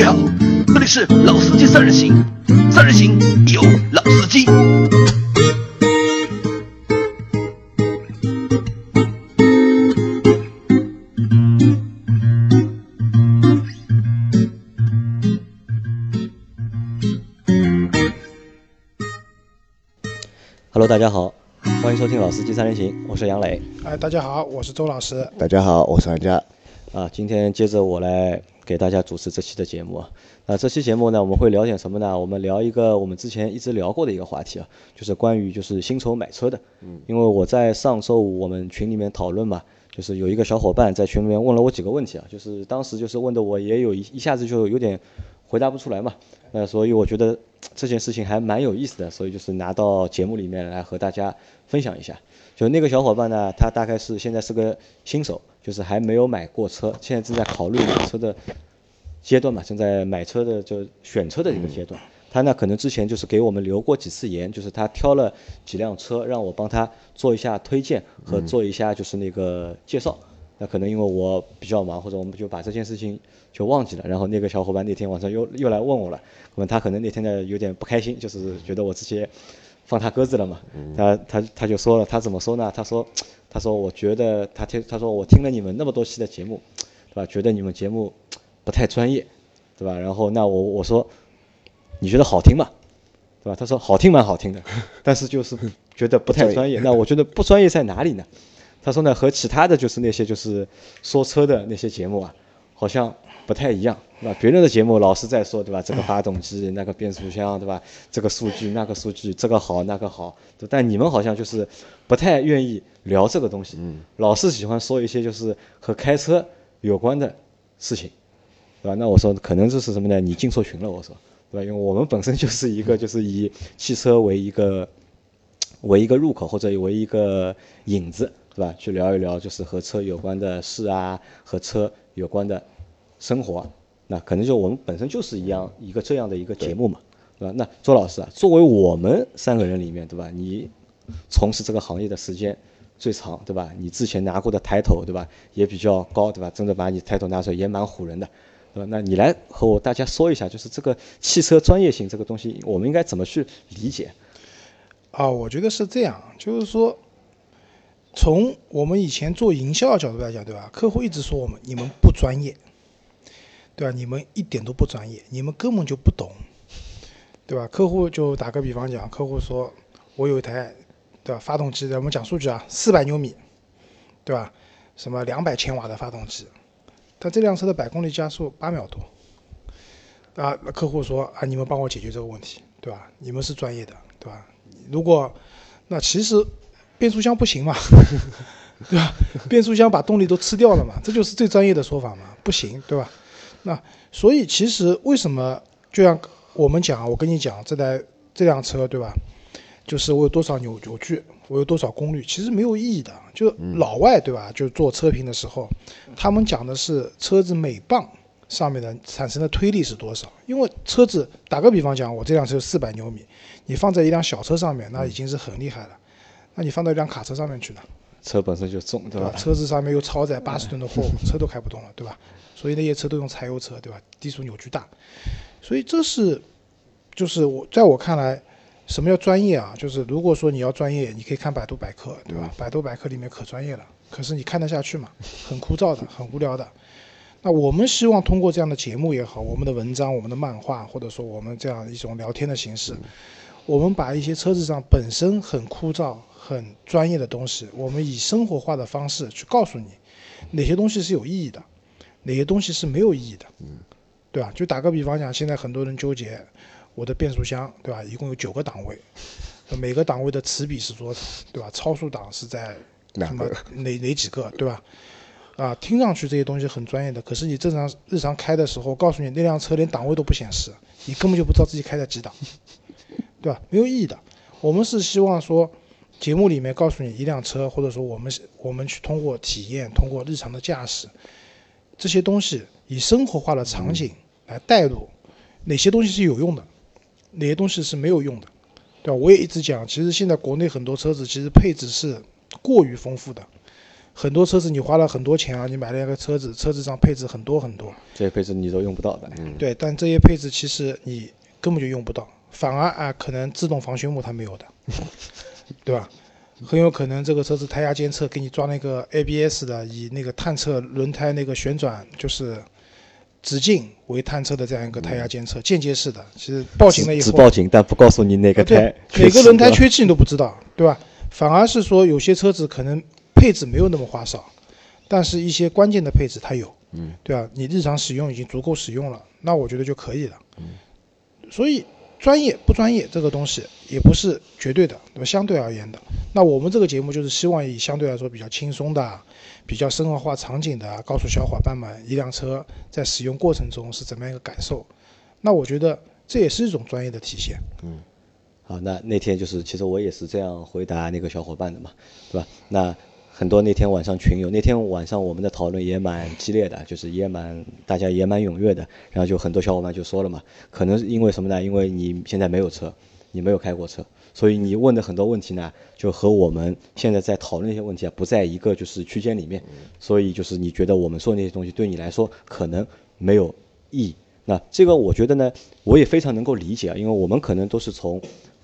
位好，这里是老司机三人行，三人行有老司机。Hello，大家好，欢迎收听《老司机三人行》，我是杨磊。哎，大家好，我是周老师。大家好，我是安佳。啊，今天接着我来给大家主持这期的节目啊。那这期节目呢，我们会聊点什么呢？我们聊一个我们之前一直聊过的一个话题啊，就是关于就是新手买车的。嗯。因为我在上周五我们群里面讨论嘛，就是有一个小伙伴在群里面问了我几个问题啊，就是当时就是问的我也有一一下子就有点回答不出来嘛。那所以我觉得这件事情还蛮有意思的，所以就是拿到节目里面来和大家分享一下。就那个小伙伴呢，他大概是现在是个新手，就是还没有买过车，现在正在考虑买车的阶段嘛，正在买车的就选车的一个阶段。他呢可能之前就是给我们留过几次言，就是他挑了几辆车，让我帮他做一下推荐和做一下就是那个介绍。那可能因为我比较忙，或者我们就把这件事情就忘记了。然后那个小伙伴那天晚上又又来问我了，那么他可能那天呢有点不开心，就是觉得我这些放他鸽子了嘛。他他他就说了，他怎么说呢？他说他说我觉得他听他说我听了你们那么多期的节目，对吧？觉得你们节目不太专业，对吧？然后那我我说你觉得好听吗？对吧？他说好听蛮好听的，但是就是觉得不太专业。那我觉得不专业在哪里呢？他说呢，和其他的就是那些就是说车的那些节目啊，好像不太一样，对吧？别人的节目老是在说，对吧？这个发动机，那个变速箱，对吧？这个数据，那个数据，这个好，那个好，但你们好像就是不太愿意聊这个东西，老是喜欢说一些就是和开车有关的事情，对吧？那我说可能就是什么呢？你进错群了，我说，对吧？因为我们本身就是一个就是以汽车为一个为一个入口或者为一个引子。对吧？去聊一聊，就是和车有关的事啊，和车有关的生活，那可能就我们本身就是一样一个这样的一个节目嘛，对吧？那周老师啊，作为我们三个人里面，对吧？你从事这个行业的时间最长，对吧？你之前拿过的抬头，对吧？也比较高，对吧？真的把你抬头拿出来也蛮唬人的，对吧？那你来和我大家说一下，就是这个汽车专业性这个东西，我们应该怎么去理解？啊，我觉得是这样，就是说。从我们以前做营销的角度来讲，对吧？客户一直说我们你们不专业，对吧？你们一点都不专业，你们根本就不懂，对吧？客户就打个比方讲，客户说我有一台，对吧？发动机，我们讲数据啊，四百牛米，对吧？什么两百千瓦的发动机，但这辆车的百公里加速八秒多，啊，客户说啊，你们帮我解决这个问题，对吧？你们是专业的，对吧？如果那其实。变速箱不行嘛，对吧？变速箱把动力都吃掉了嘛，这就是最专业的说法嘛，不行，对吧？那所以其实为什么就像我们讲，我跟你讲这台这辆车，对吧？就是我有多少扭扭矩，我有多少功率，其实没有意义的。就老外对吧？就做车评的时候，他们讲的是车子每磅上面的产生的推力是多少。因为车子打个比方讲，我这辆车四百牛米，你放在一辆小车上面，那已经是很厉害了。那你放到一辆卡车上面去呢？车本身就重，对吧？车子上面又超载八十吨的货物，车都开不动了，对吧？所以那些车都用柴油车，对吧？低速扭矩大，所以这是，就是我在我看来，什么叫专业啊？就是如果说你要专业，你可以看百度百科，对吧？百度百科里面可专业了，可是你看得下去吗？很枯燥的，很无聊的。那我们希望通过这样的节目也好，我们的文章、我们的漫画，或者说我们这样一种聊天的形式，我们把一些车子上本身很枯燥。很专业的东西，我们以生活化的方式去告诉你，哪些东西是有意义的，哪些东西是没有意义的，嗯，对吧？就打个比方讲，现在很多人纠结我的变速箱，对吧？一共有九个档位，每个档位的齿比是多少，对吧？超速档是在什么哪哪几个，对吧？啊，听上去这些东西很专业的，可是你正常日常开的时候，告诉你那辆车连档位都不显示，你根本就不知道自己开在几档，对吧？没有意义的。我们是希望说。节目里面告诉你一辆车，或者说我们我们去通过体验，通过日常的驾驶，这些东西以生活化的场景来带入，哪些东西是有用的，哪些东西是没有用的，对吧？我也一直讲，其实现在国内很多车子其实配置是过于丰富的，很多车子你花了很多钱啊，你买了一个车子，车子上配置很多很多，这些配置你都用不到的。嗯，对，但这些配置其实你根本就用不到，反而啊，可能自动防眩目它没有的，对吧？很有可能这个车子胎压监测给你装了一个 ABS 的，以那个探测轮胎那个旋转就是直径为探测的这样一个胎压监测，间接式的。其实报警了以后，只报警，但不告诉你哪个胎对，每个轮胎缺缺气你都不知道，对吧？反而是说有些车子可能配置没有那么花哨，但是一些关键的配置它有，嗯，对吧？你日常使用已经足够使用了，那我觉得就可以了。嗯，所以专业不专业这个东西也不是绝对的，那么？相对而言的。那我们这个节目就是希望以相对来说比较轻松的、比较生活化场景的，告诉小伙伴们一辆车在使用过程中是怎么样一个感受。那我觉得这也是一种专业的体现。嗯好，那那天就是，其实我也是这样回答那个小伙伴的嘛，对吧？那很多那天晚上群友，那天晚上我们的讨论也蛮激烈的，就是也蛮大家也蛮踊跃的。然后就很多小伙伴就说了嘛，可能是因为什么呢？因为你现在没有车，你没有开过车，所以你问的很多问题呢，就和我们现在在讨论那些问题啊，不在一个就是区间里面。所以就是你觉得我们说那些东西对你来说可能没有意义。那这个我觉得呢，我也非常能够理解啊，因为我们可能都是从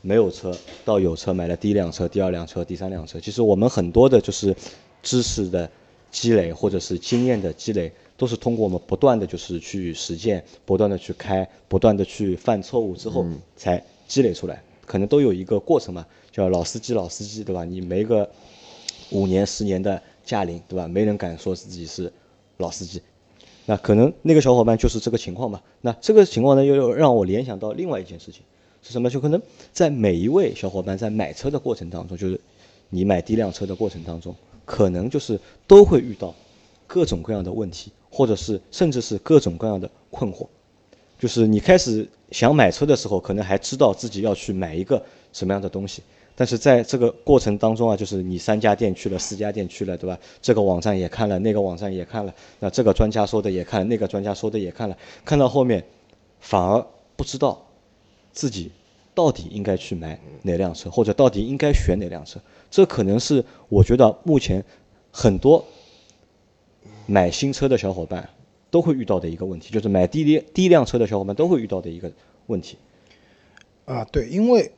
没有车到有车，买了第一辆车、第二辆车、第三辆车。其实我们很多的就是知识的积累或者是经验的积累，都是通过我们不断的就是去实践、不断的去开、不断的去犯错误之后才积累出来，可能都有一个过程嘛，叫老司机老司机，对吧？你没个五年十年的驾龄，对吧？没人敢说自己是老司机。那可能那个小伙伴就是这个情况吧。那这个情况呢，又让我联想到另外一件事情，是什么？就可能在每一位小伙伴在买车的过程当中，就是你买第一辆车的过程当中，可能就是都会遇到各种各样的问题，或者是甚至是各种各样的困惑。就是你开始想买车的时候，可能还知道自己要去买一个什么样的东西，但是在这个过程当中啊，就是你三家店去了，四家店去了，对吧？这个网站也看了，那个网站也看了，那这个专家说的也看，那个专家说的也看了，看到后面反而不知道自己到底应该去买哪辆车，或者到底应该选哪辆车。这可能是我觉得目前很多买新车的小伙伴都会遇到的一个问题，就是买第一第一辆车的小伙伴都会遇到的一个问题。啊，对，因为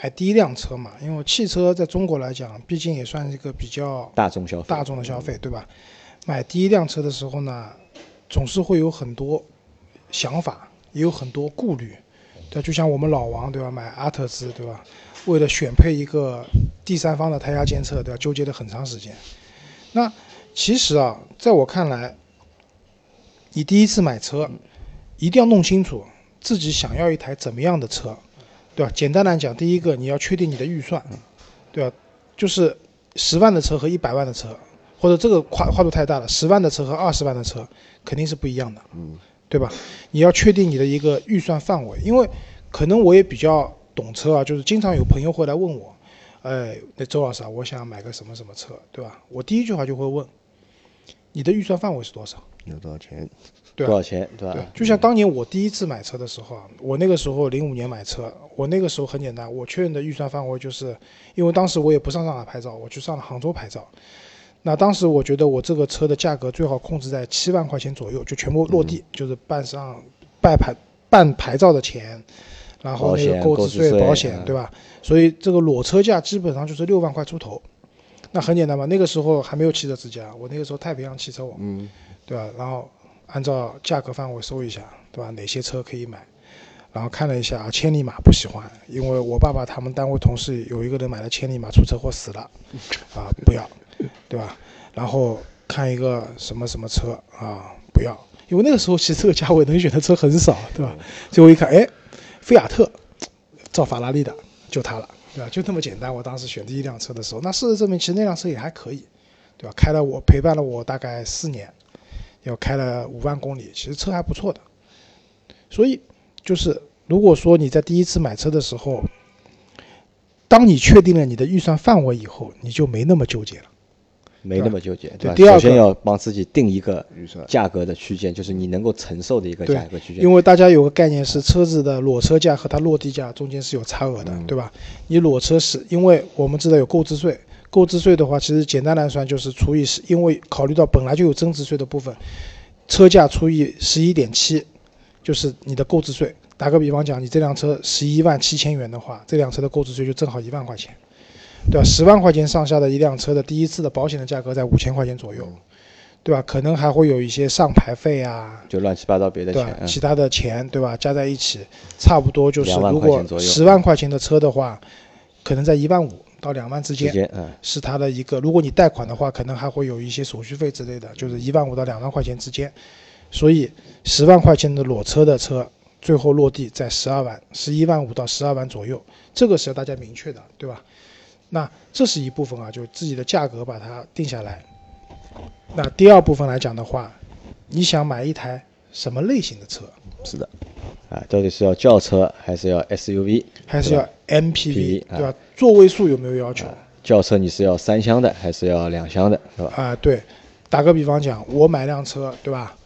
买第一辆车嘛，因为汽车在中国来讲，毕竟也算是一个比较大众消费，大众的消费，对吧？买第一辆车的时候呢，总是会有很多想法，也有很多顾虑，对，就像我们老王，对吧？买阿特兹，对吧？为了选配一个第三方的胎压监测，对吧？纠结了很长时间。那其实啊，在我看来，你第一次买车，一定要弄清楚自己想要一台怎么样的车，对吧？简单来讲，第一个你要确定你的预算，对吧？就是十万的车和一百万的车，或者这个跨跨度太大了，十万的车和二十万的车肯定是不一样的，嗯，对吧？你要确定你的一个预算范围，因为可能我也比较懂车啊，就是经常有朋友会来问我，哎，那周老师啊，我想买个什么什么车，对吧？我第一句话就会问，你的预算范围是多少？有多少钱？对啊多少钱，对吧？对，就像当年我第一次买车的时候啊，我那个时候零五年买车，我那个时候很简单，我确认的预算范围就是，因为当时我也不上上海牌照，我去上了杭州牌照。那当时我觉得我这个车的价格最好控制在七万块钱左右，就全部落地，就是办上办牌办牌照的钱，然后那个购置税、保险，嗯对吧？所以这个裸车价基本上就是六万块出头。那很简单嘛，那个时候还没有汽车之家，我那个时候太平洋汽车网，嗯，对吧？然后按照价格范围搜一下，对吧？哪些车可以买？然后看了一下啊，千里马不喜欢，因为我爸爸他们单位同事有一个人买了千里马出车祸死了，啊，不要，对吧？然后看一个什么什么车啊，不要，因为那个时候其实这个价位能选的车很少，对吧？结果一看，哎，菲亚特，造法拉利的，就它了，对吧？就那么简单。我当时选第一辆车的时候，那事实证明，其实那辆车也还可以，对吧？开了我陪伴了我大概四年，要开了五万公里，其实车还不错的。所以就是，如果说你在第一次买车的时候，当你确定了你的预算范围以后，你就没那么纠结了。没那么纠结，对吧？第二个首先要帮自己定一个预算价格的区间，就是你能够承受的一个价格区间。因为大家有个概念是，车子的裸车价和它落地价中间是有差额的，嗯对吧？你裸车是因为我们知道有购置税，购置税的话，其实简单来算就是除以十，因为考虑到本来就有增值税的部分，车价除以十一点七，就是你的购置税。打个比方讲，你这辆车十一万七千元的话，这辆车的购置税就正好一万块钱，对吧？十万块钱上下的一辆车的第一次的保险的价格在五千块钱左右，对吧？可能还会有一些上牌费啊，就乱七八糟别的对其他的钱，对吧？加在一起，差不多就是如果十万块钱的车的话，可能在一万五到两万之间，之间，嗯，是它的一个。如果你贷款的话，可能还会有一些手续费之类的，就是一万五到两万块钱之间。所以十万块钱的裸车的车，最后落地在十二万，十一万五到十二万左右，这个是要大家明确的，对吧？那这是一部分啊，就自己的价格把它定下来。那第二部分来讲的话，你想买一台什么类型的车？是的，啊，到底是要轿车还是要 SUV？还是要 MPV，PV 对吧？座位数有没有要求？轿车你是要三厢的还是要两厢的，是吧？啊、对，打个比方讲，我买辆车，对吧？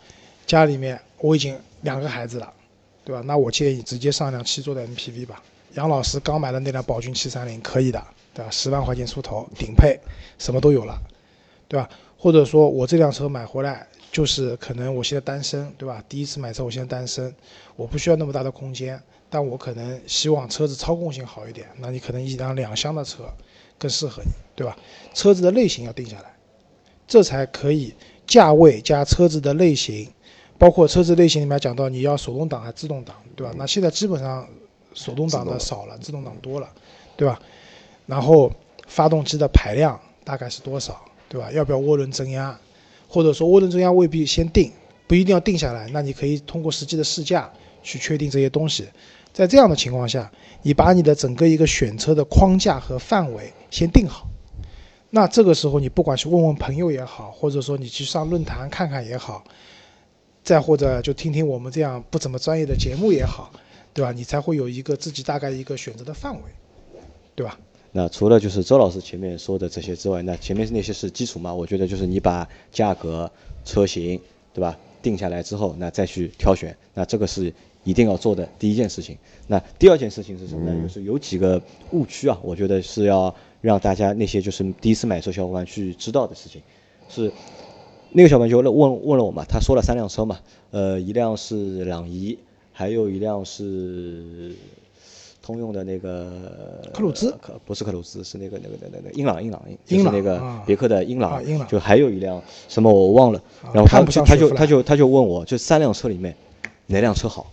家里面我已经两个孩子了，对吧？那我建议直接上辆七座的 MPV 吧。杨老师刚买的那辆宝骏七三零可以的，对吧？十万块钱出头，顶配，什么都有了，对吧？或者说我这辆车买回来就是可能我现在单身，对吧？第一次买车，我现在单身，我不需要那么大的空间，但我可能希望车子操控性好一点，那你可能一辆两厢的车更适合你，对吧？车子的类型要定下来，这才可以价位加车子的类型，包括车子类型里面讲到你要手动挡还是自动挡，对吧？那现在基本上手动挡的少了，自动挡多了，对吧？然后发动机的排量大概是多少，对吧？要不要涡轮增压，或者说涡轮增压未必先定，不一定要定下来，那你可以通过实际的试驾去确定这些东西。在这样的情况下，你把你的整个一个选车的框架和范围先定好。那这个时候，你不管是问问朋友也好，或者说你去上论坛看看也好，再或者就听听我们这样不怎么专业的节目也好，对吧？你才会有一个自己大概一个选择的范围，对吧？那除了就是周老师前面说的这些之外，那前面那些是基础嘛？我觉得就是你把价格、车型，对吧，定下来之后，那再去挑选，那这个是一定要做的第一件事情。那第二件事情是什么呢？就是有几个误区啊，我觉得是要让大家那些就是第一次买车小伙伴去知道的事情，是那个小朋友就问问了我嘛，他说了三辆车嘛，呃，一辆是朗逸，还有一辆是通用的那个克鲁兹可不是克鲁兹，是那个那个那个那个英朗英朗，英朗就是那个啊别克的英朗，啊英朗就还有一辆什么我忘了，然后他看不上他就他就他就问我，就三辆车里面哪辆车好？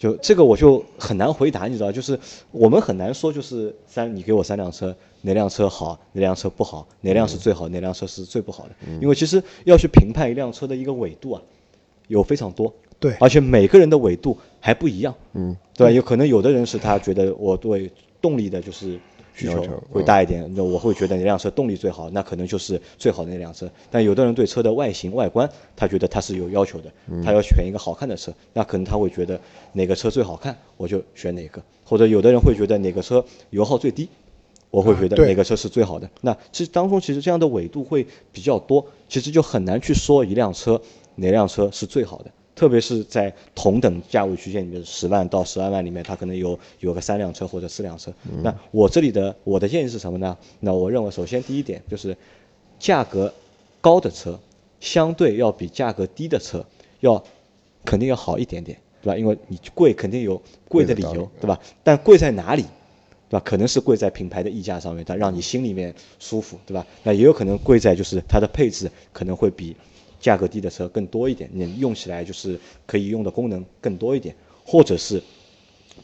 就这个我就很难回答，你知道，就是我们很难说，就是三你给我三辆车，哪辆车好，哪辆车不好，哪辆是最好，哪辆车是最不好的，因为其实要去评判一辆车的一个纬度啊，有非常多，对。而且每个人的纬度还不一样，嗯，对吧？有可能有的人是他觉得我对动力的就是需求会大一点，那我会觉得哪辆车动力最好，那可能就是最好的那辆车。但有的人对车的外形外观，他觉得他是有要求的，他要选一个好看的车，那可能他会觉得哪个车最好看，我就选哪个。或者有的人会觉得哪个车油耗最低，我会觉得哪个车是最好的。那其实当中其实这样的纬度会比较多，其实就很难去说一辆车哪辆车是最好的。特别是在同等价位区间里面，十万到十二万里面，它可能有有个三辆车或者四辆车。那我这里的我的建议是什么呢？那我认为首先第一点就是，价格高的车相对要比价格低的车要肯定要好一点点，对吧？因为你贵肯定有贵的理由，对吧？但贵在哪里？对吧？可能是贵在品牌的溢价上面，它让你心里面舒服，对吧？那也有可能贵在就是它的配置可能会比价格低的车更多一点，你用起来就是可以用的功能更多一点，或者是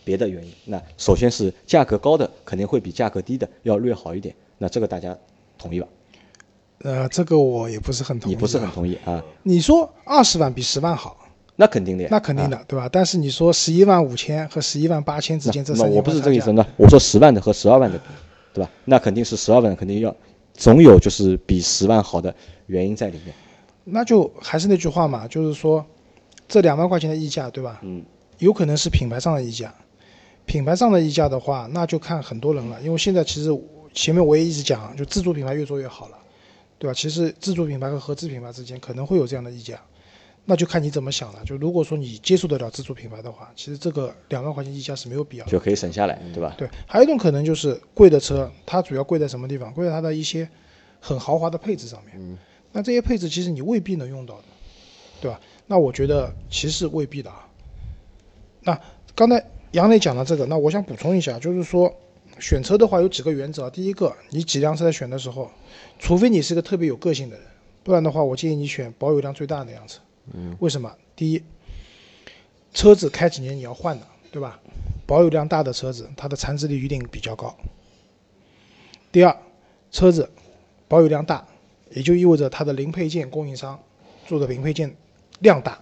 别的原因。那首先是价格高的肯定会比价格低的要略好一点，那这个大家同意吧？呃，这个我也不是很同意。你不是很同意啊？你说二十万比十万好，那肯定的呀，那肯定的，啊。对吧？但是你说十一万五千和十一万八千之间这三我不是这个意思，那我说十万的和十二万的比，对吧？那肯定是十二万的肯定要，总有就是比十万好的原因在里面。那就还是那句话嘛，就是说这两万块钱的溢价，对吧？嗯，有可能是品牌上的溢价，品牌上的溢价的话，那就看很多人了。因为现在其实前面我也一直讲，就自主品牌越做越好了，对吧？其实自主品牌和合资品牌之间可能会有这样的溢价。那就看你怎么想了。就如果说你接受得了自主品牌的话，其实这个两万块钱溢价是没有必要的。就可以省下来，对吧？对，还有一种可能就是贵的车，它主要贵在什么地方？贵在它的一些很豪华的配置上面。嗯那这些配置其实你未必能用到的，对吧？那我觉得其实未必的啊。那刚才杨磊讲了这个，那我想补充一下，就是说选车的话有几个原则啊。第一个，你几辆车在选的时候，除非你是个特别有个性的人，不然的话，我建议你选保有量最大的那辆车。嗯，为什么？第一，车子开几年你要换的，对吧？保有量大的车子，它的残值率一定比较高。第二，车子保有量大，也就意味着它的零配件供应商做的零配件量大，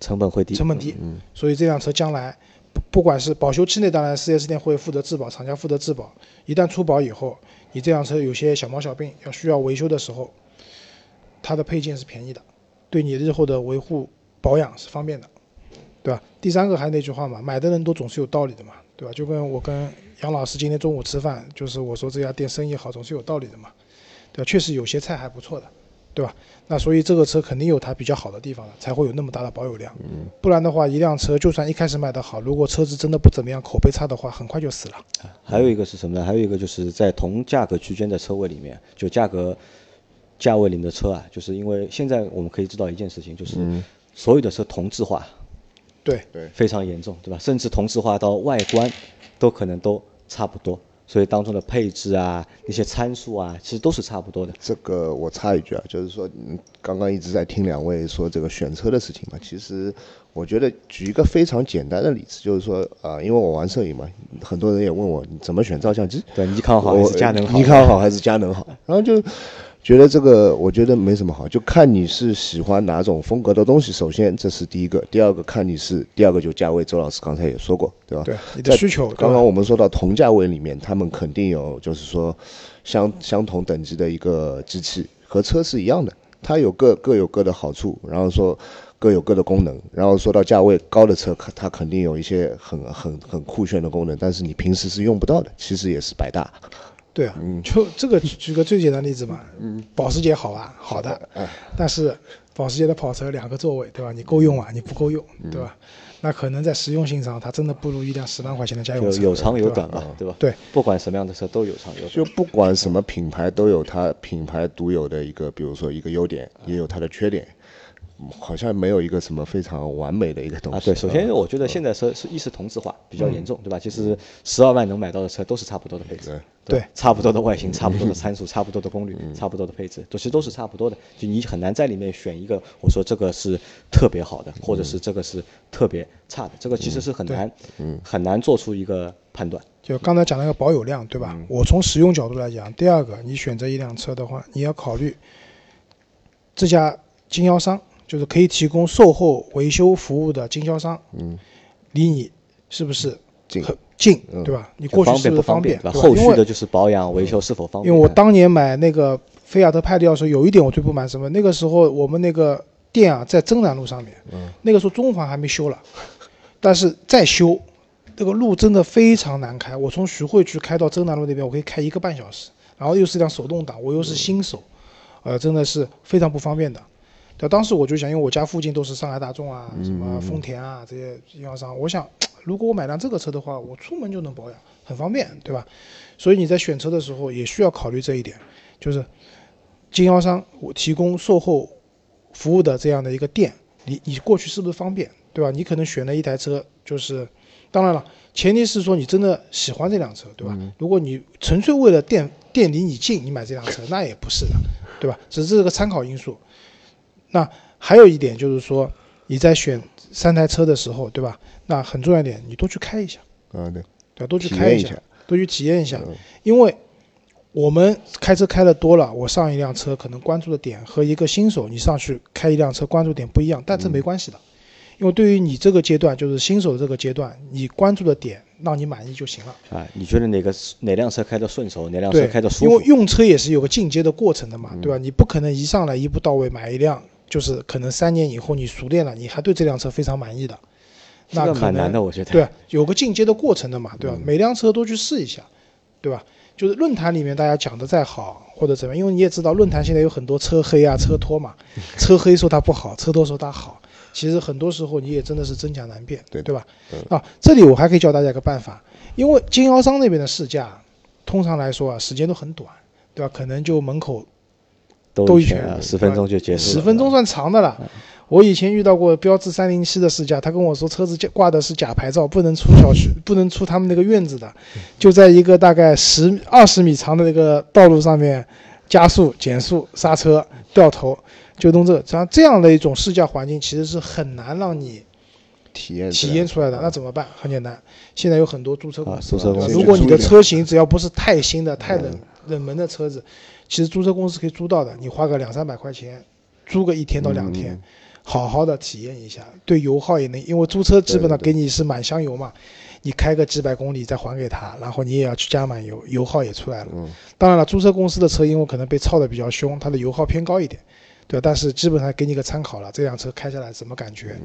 成本会低，成本低，嗯所以这辆车将来不不管是保修期内，当然 4S 店会负责质保，厂家负责质保。一旦出保以后，你这辆车有些小毛小病要需要维修的时候，它的配件是便宜的，对你日后的维护保养是方便的，对吧？第三个还是那句话嘛，买的人都总是有道理的嘛，对吧？就跟我跟杨老师今天中午吃饭，就是我说这家店生意好，总是有道理的嘛，对吧？确实有些菜还不错的，对吧？那所以这个车肯定有它比较好的地方了，才会有那么大的保有量。嗯不然的话，一辆车就算一开始卖得好，如果车子真的不怎么样，口碑差的话，很快就死了。还有一个是什么呢？还有一个就是在同价格区间的车位里面，就价格价位里面的车啊，就是因为现在我们可以知道一件事情，就是嗯所有的车同质化对对，非常严重，对吧？甚至同质化到外观都可能都差不多，所以当中的配置啊、一些参数啊，其实都是差不多的。这个我插一句啊，就是说，嗯，刚刚一直在听两位说这个选车的事情嘛，其实我觉得举一个非常简单的例子，就是说，啊、因为我玩摄影嘛，很多人也问我你怎么选照相机，对，尼康好还是佳能好？尼康好还是佳能好？然后就觉得这个，我觉得没什么好，就看你是喜欢哪种风格的东西。首先，这是第一个；第二个，看你是第二个就价位。周老师刚才也说过，对吧？对你的需求，刚刚我们说到同价位里面，他们肯定有就是说相相同等级的一个机器，和车是一样的，它有各各有各的好处，然后说各有各的功能，然后说到价位高的车，它肯定有一些很很很酷炫的功能，但是你平时是用不到的，其实也是白搭。对啊，嗯。就这个举个最简单的例子嘛，嗯。保时捷好啊，好的，哎。但是保时捷的跑车两个座位，对吧？你够用啊，嗯。你不够用，对吧？那可能在实用性上，它真的不如一辆十万块钱的家用车，有长有短嘛，对吧？对，不管什么样的车都有长有短。就。不管什么品牌都有它品牌独有的一个，比如说一个优点，也有它的缺点，嗯好像没有一个什么非常完美的一个东西。啊，对，首先嗯。我觉得现在车是一是同质化比较严重，对吧？其实十二万能买到的车都是差不多的配置，对。对差不多的外形，差不多的参数，差不多的功率，差不多的配置，都其实都是差不多的。就你很难在里面选一个，我说这个是特别好的，或者是这个是特别差的，这个其实是很难，很难做出一个判断。就刚才讲那个保有量，对吧？我从使用角度来讲，第二个，你选择一辆车的话，你要考虑这家经销商，就是可以提供售后维修服务的经销商，嗯，离你是不是近很近，嗯对吧？你过去是不方便？对吧？后续的就是保养维修是否方便？因为我当年买那个菲亚特派迪奥的时候，有一点我最不满什么？那个时候我们那个店啊在真南路上面，那个时候中环还没修了，但是再修，这个路真的非常难开。我从徐汇区开到真南路那边，我可以开一个半小时，然后又是辆手动挡，我又是新手，呃，真的是非常不方便的。对，当时我就想，因为我家附近都是上海大众啊、什么丰田啊这些经销商，我想，如果我买辆这个车的话，我出门就能保养，很方便，对吧？所以你在选车的时候也需要考虑这一点，就是经销商我提供售后服务的这样的一个店，你你过去是不是方便，对吧？你可能选了一台车，就是当然了，前提是说你真的喜欢这辆车，对吧？如果你纯粹为了店店离你近，你买这辆车，那也不是的，对吧？只是个参考因素。那还有一点就是说，你在选三台车的时候，对吧？那很重要一点，你多去开一下，啊对，对？多去体开下，一下多去体验一下，嗯因为我们开车开的多了，我上一辆车可能关注的点和一个新手你上去开一辆车关注点不一样，但这没关系的，因为对于你这个阶段，就是新手这个阶段，你关注的点让你满意就行了。啊，你觉得哪个哪辆车开得顺手，哪辆车开得，舒服？因为用车也是有个进阶的过程的嘛，对吧？你不可能一上来一步到位买一辆，就是可能三年以后你熟练了，你还对这辆车非常满意的，那可难的，我觉得。对，有个进阶的过程的嘛，对吧？每辆车都去试一下，对吧？就是论坛里面大家讲的再好或者怎么样，因为你也知道论坛现在有很多车黑啊、车托嘛，车黑说它不好，车托说它好，其实很多时候你也真的是真假难辨，对对吧？嗯啊，这里我还可以教大家一个办法，因为经销商那边的试驾，通常来说啊，时间都很短，对吧？可能就门口兜兜一圈啊，十分钟就结束了。十分钟算长的了。我以前遇到过标致三零七的试驾，他跟我说车子挂的是假牌照，不能出小区，不能出他们那个院子的，就在一个大概十二十米长的那个道路上面加速、减速、刹车、掉头，就弄这个。像这样的一种试驾环境，其实是很难让你体验体验出来的。那怎么办？很简单，现在有很多租车公司，如果你的车型只要不是太新的、太冷冷门的车子，其实租车公司可以租到的，你花个两三百块钱，租个一天到两天，好好的体验一下，对油耗也能，因为租车基本上给你是满箱油嘛，你开个几百公里再还给他，然后你也要去加满油，油耗也出来了。嗯当然了，租车公司的车因为可能被操的比较凶，它的油耗偏高一点，对吧？但是基本上给你个参考了，这辆车开下来什么感觉？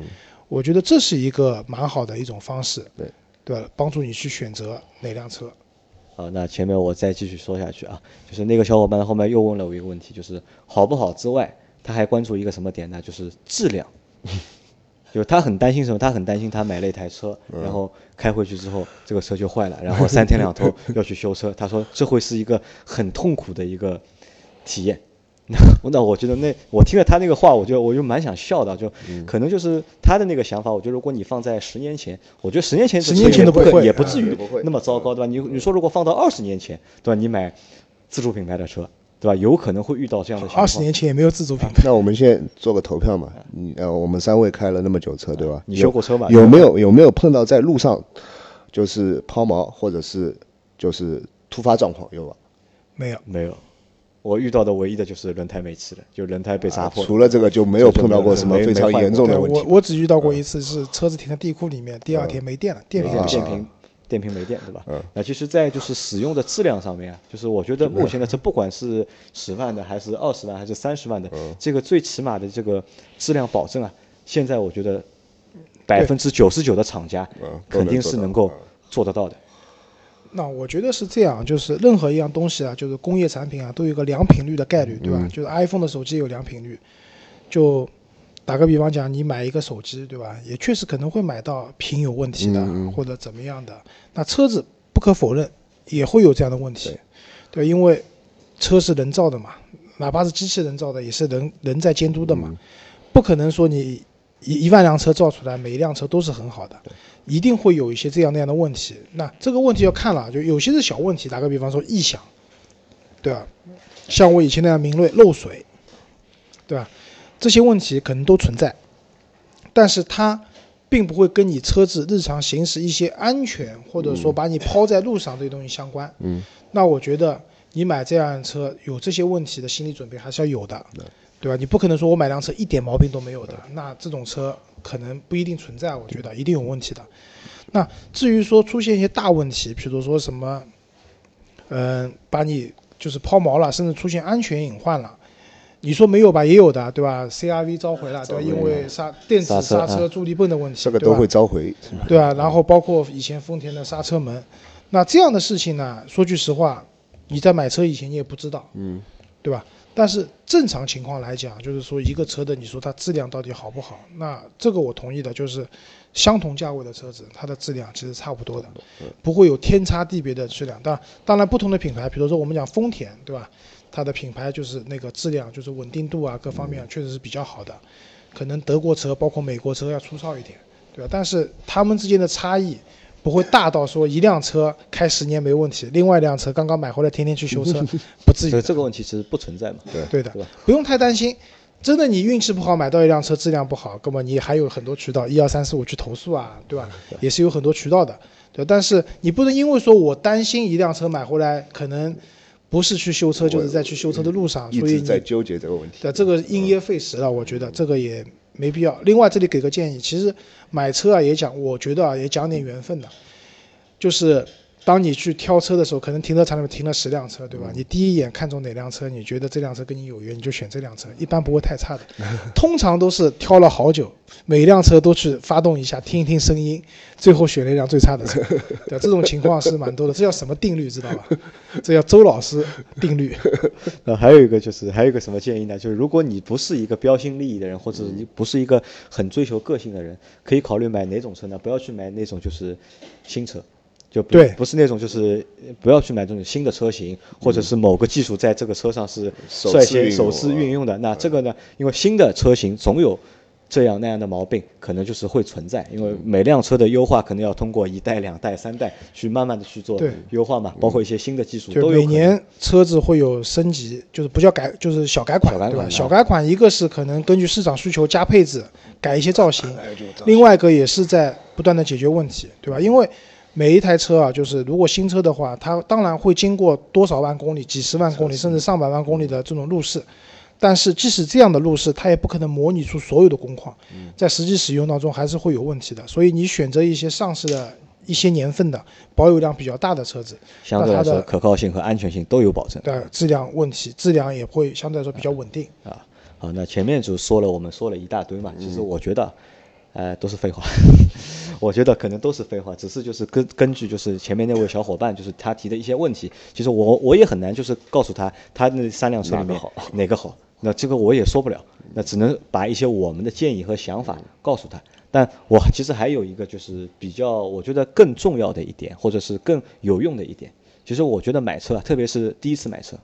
我觉得这是一个蛮好的一种方式，对对吧？帮助你去选择哪辆车。啊，那前面我再继续说下去啊，就是那个小伙伴后面又问了我一个问题，就是好不好之外，他还关注一个什么点呢？就是质量。就是他很担心什么？他很担心他买了一台车，然后开回去之后这个车就坏了，然后三天两头要去修车。他说这会是一个很痛苦的一个体验。那那我觉得那我听了他那个话，我就我就蛮想笑的，就可能就是他的那个想法。我觉得如果你放在十年前，我觉得十年前十年前都不会也不至于不会那么糟糕，对吧？你你说如果放到二十年前，对吧？你买自主品牌的车，对吧？有可能会遇到这样的情况。二十年前也没有自主品牌，那我们现在做个投票嘛，你呃，我们三位开了那么久车，对吧？你修过车吗有没有有没有碰到在路上就是抛锚或者是就是突发状况有吧？没有。没有，我遇到的唯一的就是轮胎没气了，就轮胎被砸破了。除了这个就没有碰到过什么非常严重的问题。我我只遇到过一次，是车子停在地库里面，第二天没电了，电瓶电。瓶电瓶没电，对吧？嗯那其实，在就是使用的质量上面啊，就是我觉得目前的车，不管是十万的，还是二十万，还是三十万的，这个最起码的这个质量保证啊，现在我觉得百分之九十九的厂家嗯肯定是能够嗯做得到的。那我觉得是这样，就是任何一样东西啊，就是工业产品啊，都有一个良品率的概率，对吧？嗯就是 iPhone 的手机有良品率，就打个比方讲，你买一个手机，对吧？也确实可能会买到屏有问题的，或者怎么样的。那车子不可否认也会有这样的问题，对，因为车是人造的嘛，哪怕是机器人造的，也是人人在监督的嘛，不可能说你一一万辆车造出来，每一辆车都是很好的，一定会有一些这样那样的问题。那这个问题要看了，就有些是小问题，打个比方说异响，对吧？像我以前那样明锐漏水，对吧？这些问题可能都存在，但是它并不会跟你车子日常行驶一些安全，或者说把你抛在路上这些东西相关。嗯，那我觉得你买这辆车有这些问题的心理准备还是要有的，对吧？你不可能说我买辆车一点毛病都没有的，那这种车可能不一定存在，我觉得一定有问题的。那至于说出现一些大问题，比如说什么，嗯、把你就是抛锚了，甚至出现安全隐患了。你说没有吧？也有的，对吧？CRV 召回了，对吧？因为刹电子刹车助力泵的问题，这个都会召回，对啊，然后包括以前丰田的刹车门，那这样的事情呢，说句实话，你在买车以前你也不知道，嗯，对吧？但是正常情况来讲，就是说一个车的，你说它质量到底好不好？那这个我同意的，就是相同价位的车子，它的质量其实差不多的，不会有天差地别的质量。当然，当然不同的品牌，比如说我们讲丰田，对吧？它的品牌就是那个质量，就是稳定度啊，各方面确实是比较好的。可能德国车包括美国车要粗糙一点，对吧？但是它们之间的差异不会大到说一辆车开十年没问题，另外一辆车刚刚买回来天天去修车，不至于的。所以这个问题其实不存在嘛。对对的，不用太担心。真的，你运气不好买到一辆车质量不好，那么你还有很多渠道，一二三四五去投诉啊，对吧？也是有很多渠道的，对。但是你不能因为说我担心一辆车买回来可能不是去修车，就是在去修车的路上，一所以你直在纠结这个问题。对，这个因噎废食了，我觉得这个也没必要。另外，这里给个建议，其实买车啊也讲，我觉得啊也讲点缘分的，就是当你去挑车的时候，可能停车场里面停了十辆车，对吧？你第一眼看中哪辆车，你觉得这辆车跟你有缘，你就选这辆车，一般不会太差的。通常都是挑了好久，每一辆车都去发动一下，听一听声音，最后选了一辆最差的车，对吧？这种情况是蛮多的。这叫什么定律？知道吧？这叫周老师定律。那还有一个就是，还有一个什么建议呢？就是如果你不是一个标新立异的人，或者你不是一个很追求个性的人，可以考虑买哪种车呢？不要去买那种就是新车。就不对不是那种就是不要去买这种新的车型，或者是某个技术在这个车上是率先首次运用的。那这个呢，因为新的车型总有这样那样的毛病，可能就是会存在。因为每辆车的优化可能要通过一代、两代、三代去慢慢的去做优化嘛，包括一些新的技术就都有。每年车子会有升级，就是不叫改，就是小改款，对吧？小改款小改款一个是可能根据市场需求加配置，改一些造型，哎另外一个也是在不断的解决问题，对吧？因为每一台车啊，就是如果新车的话，它当然会经过多少万公里、几十万公里，甚至上百万公里的这种路试。但是即使这样的路试，它也不可能模拟出所有的工况，在实际使用当中还是会有问题的。所以你选择一些上市的一些年份的、保有量比较大的车子，相对来说可靠性和安全性都有保证。对质量问题，质量也会相对来说比较稳定。啊，好，那前面就说了，我们说了一大堆嘛，其实我觉得，呃，都是废话。我觉得可能都是废话，只是就是根根据就是前面那位小伙伴就是他提的一些问题，其实我我也很难就是告诉他他那三辆车里面哪个好，那这个我也说不了，那只能把一些我们的建议和想法告诉他。但我其实还有一个就是比较我觉得更重要的一点，或者是更有用的一点，其实我觉得买车啊，特别是第一次买车，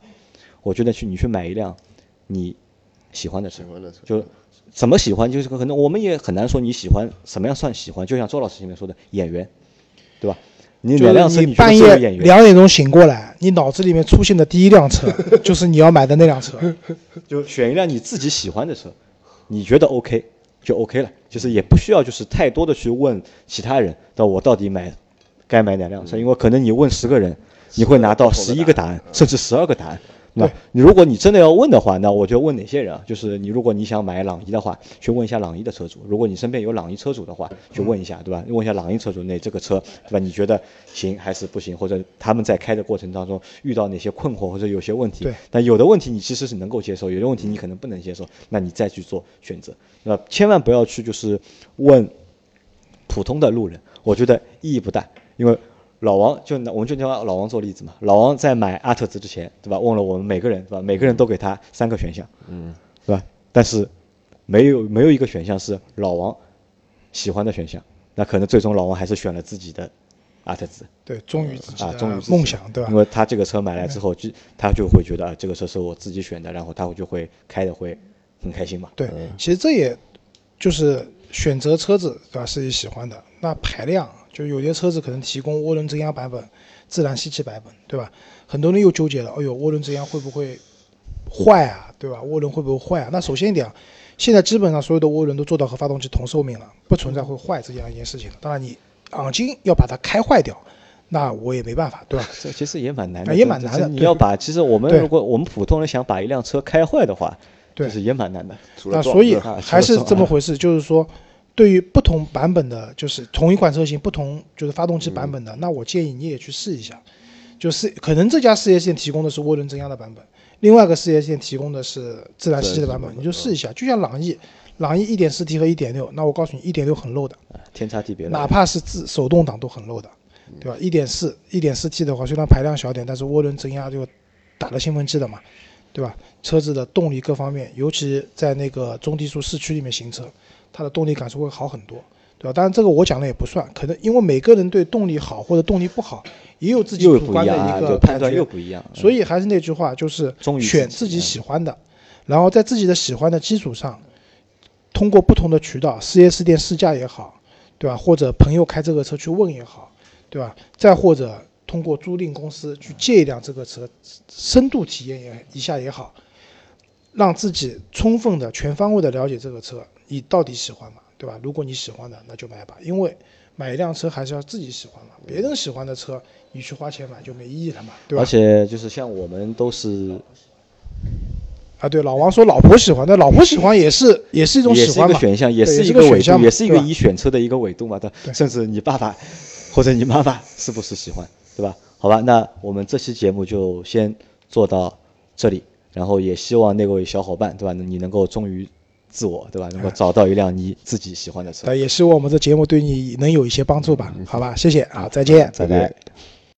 我觉得去你去买一辆你喜欢的车喜，欢的车就怎么喜欢，就是可能我们也很难说你喜欢什么样算喜欢。就像周老师前面说的，演员，对吧？你就哪辆车你半夜？两点钟醒过来，你脑子里面出现的第一辆车就是你要买的那辆车。就选一辆你自己喜欢的车，你觉得 OK 就 OK 了，就是也不需要就是太多的去问其他人，那我到底买该买哪辆车？因为可能你问十个人，你会拿到十一个答案，甚至十二个答案。那你如果你真的要问的话，那我就问哪些人啊？就是你如果你想买朗逸的话，去问一下朗逸的车主；如果你身边有朗逸车主的话，去问一下，对吧？问一下朗逸车主，那这个车，对吧？你觉得行还是不行？或者他们在开的过程当中遇到哪些困惑或者有些问题对？但有的问题你其实是能够接受，有的问题你可能不能接受，那你再去做选择。那千万不要去就是问普通的路人，我觉得意义不大，因为老王就拿我们就拿老王做例子嘛，老王在买阿特兹之前，对吧？问了我们每个人，对吧？每个人都给他三个选项，嗯，对吧？但是没有没有一个选项是老王喜欢的选项，那可能最终老王还是选了自己的阿特兹。对，忠于自己啊，忠于自己梦想，对吧因？为他这个车买来之后，就他就会觉得啊，这个车是我自己选的，然后他就会开的会很开心嘛。对，其实这也就是选择车子，对吧？是你喜欢的。那排量，就有些车子可能提供涡轮增压版本、自然吸气版本，对吧？很多人又纠结了，哎呦，涡轮增压会不会坏啊？对吧？涡轮会不会坏啊？那首先一点啊，现在基本上所有的涡轮都做到和发动机同寿命了，不存在会坏这样一件事情了。当然，你昂金要把它开坏掉，那我也没办法，对吧？这其实也蛮难的，啊也蛮难的你要把，其实我们如果我们普通人想把一辆车开坏的话，对其实也蛮难的。那所以啊还是这么回事，就是说，对于不同版本的，就是同一款车型不同就是发动机版本的，那我建议你也去试一下。就是可能这家事业线提供的是涡轮增压的版本，另外一个事业线提供的是自然吸气的版本，你就试一下。就像朗逸，朗逸一点四 T 和一点六那我告诉你一点六很 low 的，啊天差地别哪。怕是自手动挡都很 low 的，对吧一点四一点四 T 的话，虽然排量小点，但是涡轮增压就打了兴奋剂的嘛，对吧？车子的动力各方面，尤其在那个中低速市区里面行车，它的动力感受会好很多，对吧？当然这个我讲的也不算，可能因为每个人对动力好或者动力不好也有自己主观的一个，判断又不一样。所以还是那句话，就是选自己喜欢的，然后在自己的喜欢的基础上，通过不同的渠道，4S 店试驾也好，对吧？或者朋友开这个车去问也好，对吧？再或者通过租赁公司去借一辆这个车，深度体验也一下也好，让自己充分的、全方位的了解这个车，你到底喜欢吗？对吧？如果你喜欢的，那就买吧，因为买一辆车还是要自己喜欢嘛，别人喜欢的车，你去花钱买就没意义了嘛，对吧？而且就是像我们都是啊，对，老王说老婆喜欢，那老婆喜欢也是也是一种也是一喜欢嘛，个选项，也是一个维度，也是一个对吧你选车的一个维度嘛，对甚至你爸爸或者你妈妈是不是喜欢，对吧？好吧，那我们这期节目就先做到这里，然后也希望那位小伙伴，对吧？你能够忠于自我，对吧？能够找到一辆你自己喜欢的车。那也希望我们的节目对你能有一些帮助吧，好吧，谢谢啊，再见。拜拜。